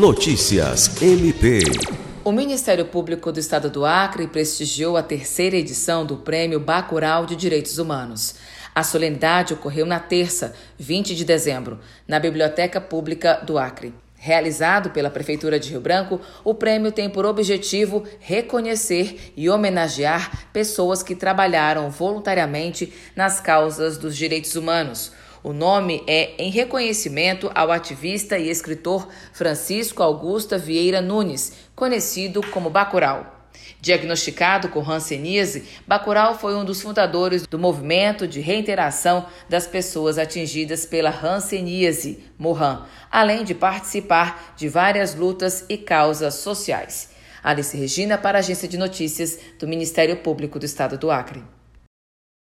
Notícias MP. O Ministério Público do Estado do Acre prestigiou a terceira edição do Prêmio Bacurau de Direitos Humanos. A solenidade ocorreu na terça, 20 de dezembro, na Biblioteca Pública do Acre. Realizado pela Prefeitura de Rio Branco, o prêmio tem por objetivo reconhecer e homenagear pessoas que trabalharam voluntariamente nas causas dos direitos humanos. O nome é em reconhecimento ao ativista e escritor Francisco Augusta Vieira Nunes, conhecido como Bacurau. Diagnosticado com hanseníase, Bacurau foi um dos fundadores do movimento de reinteração das pessoas atingidas pela hanseníase, Mohan, além de participar de várias lutas e causas sociais. Alice Regina para a Agência de Notícias do Ministério Público do Estado do Acre.